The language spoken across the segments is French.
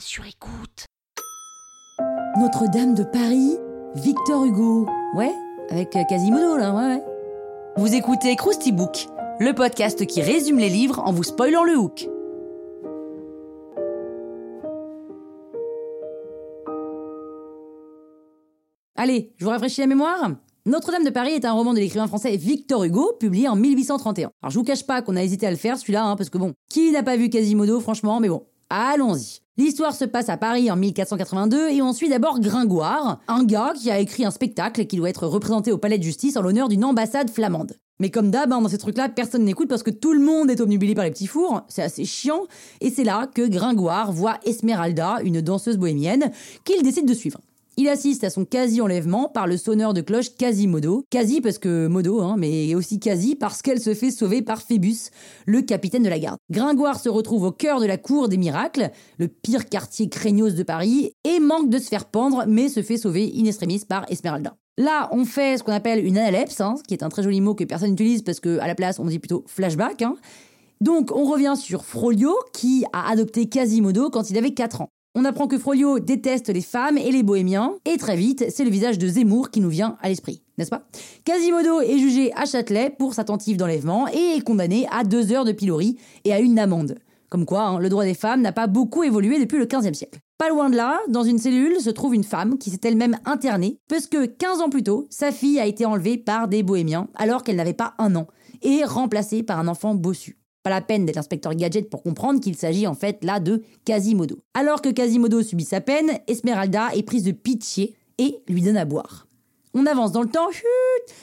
sur écoute. Notre-Dame de Paris, Victor Hugo. Ouais, avec euh, Quasimodo là, ouais, ouais. Vous écoutez Krusty Book, le podcast qui résume les livres en vous spoilant le hook. Allez, je vous rafraîchis la mémoire notre-Dame de Paris est un roman de l'écrivain français Victor Hugo, publié en 1831. Alors je vous cache pas qu'on a hésité à le faire celui-là, hein, parce que bon, qui n'a pas vu Quasimodo, franchement, mais bon, allons-y. L'histoire se passe à Paris en 1482 et on suit d'abord Gringoire, un gars qui a écrit un spectacle qui doit être représenté au palais de justice en l'honneur d'une ambassade flamande. Mais comme d'hab, hein, dans ces trucs-là, personne n'écoute parce que tout le monde est obnubilé par les petits fours, c'est assez chiant, et c'est là que Gringoire voit Esmeralda, une danseuse bohémienne, qu'il décide de suivre. Il assiste à son quasi-enlèvement par le sonneur de cloche Quasimodo. Quasi parce que modo, hein, mais aussi quasi parce qu'elle se fait sauver par Phébus, le capitaine de la garde. Gringoire se retrouve au cœur de la cour des miracles, le pire quartier craignos de Paris, et manque de se faire pendre, mais se fait sauver in extremis par Esmeralda. Là, on fait ce qu'on appelle une analepse, hein, qui est un très joli mot que personne n'utilise parce qu'à la place, on dit plutôt flashback. Hein. Donc, on revient sur Frolio, qui a adopté Quasimodo quand il avait 4 ans. On apprend que Frollo déteste les femmes et les bohémiens, et très vite, c'est le visage de Zemmour qui nous vient à l'esprit, n'est-ce pas? Quasimodo est jugé à Châtelet pour sa tentative d'enlèvement et est condamné à deux heures de pilori et à une amende. Comme quoi, hein, le droit des femmes n'a pas beaucoup évolué depuis le XVe siècle. Pas loin de là, dans une cellule se trouve une femme qui s'est elle-même internée, parce que 15 ans plus tôt, sa fille a été enlevée par des bohémiens alors qu'elle n'avait pas un an, et remplacée par un enfant bossu. Pas la peine d'être inspecteur gadget pour comprendre qu'il s'agit en fait là de Quasimodo. Alors que Quasimodo subit sa peine, Esmeralda est prise de pitié et lui donne à boire. On avance dans le temps, chut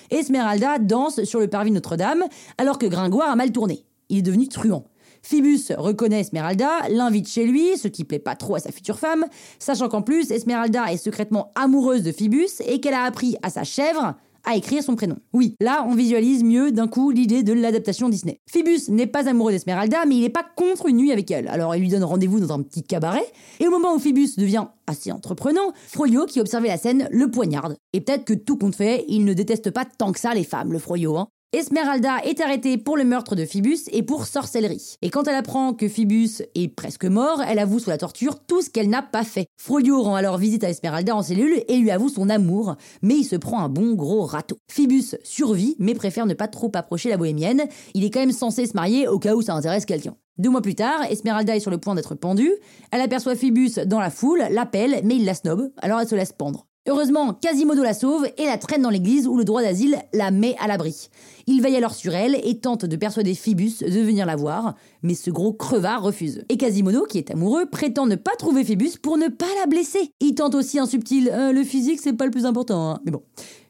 Esmeralda danse sur le parvis Notre-Dame alors que Gringoire a mal tourné. Il est devenu truand. Phoebus reconnaît Esmeralda, l'invite chez lui, ce qui plaît pas trop à sa future femme, sachant qu'en plus Esmeralda est secrètement amoureuse de Phoebus et qu'elle a appris à sa chèvre à écrire son prénom. Oui, là, on visualise mieux d'un coup l'idée de l'adaptation Disney. Phoebus n'est pas amoureux d'Esmeralda, mais il n'est pas contre une nuit avec elle. Alors il lui donne rendez-vous dans un petit cabaret, et au moment où Phoebus devient assez entreprenant, Froyo, qui observait la scène, le poignarde. Et peut-être que tout compte fait, il ne déteste pas tant que ça les femmes, le Froyo, hein. Esmeralda est arrêtée pour le meurtre de Phoebus et pour sorcellerie. Et quand elle apprend que Phoebus est presque mort, elle avoue sous la torture tout ce qu'elle n'a pas fait. Froyo rend alors visite à Esmeralda en cellule et lui avoue son amour, mais il se prend un bon gros râteau. Phoebus survit, mais préfère ne pas trop approcher la bohémienne. Il est quand même censé se marier au cas où ça intéresse quelqu'un. Deux mois plus tard, Esmeralda est sur le point d'être pendue. Elle aperçoit Phoebus dans la foule, l'appelle, mais il la snob, alors elle se laisse pendre. Heureusement, Quasimodo la sauve et la traîne dans l'église où le droit d'asile la met à l'abri. Il veille alors sur elle et tente de persuader Phoebus de venir la voir, mais ce gros crevard refuse. Et Quasimodo, qui est amoureux, prétend ne pas trouver Phoebus pour ne pas la blesser. Il tente aussi un subtil euh, le physique c'est pas le plus important, hein. mais bon.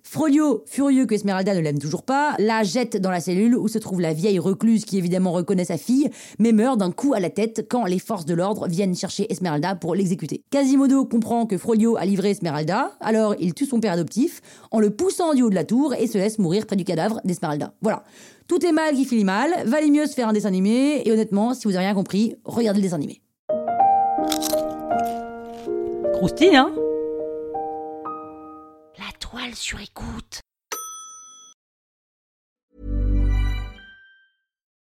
Frolio, furieux que Esmeralda ne l'aime toujours pas, la jette dans la cellule où se trouve la vieille recluse qui évidemment reconnaît sa fille, mais meurt d'un coup à la tête quand les forces de l'ordre viennent chercher Esmeralda pour l'exécuter. Quasimodo comprend que Frolio a livré Esmeralda, alors il tue son père adoptif en le poussant du haut de la tour et se laisse mourir près du cadavre d'Esmeralda. Voilà. Tout est mal qui finit mal, valait mieux se faire un dessin animé, et honnêtement, si vous avez rien compris, regardez le dessin animé. Croustille, hein? Sur écoute.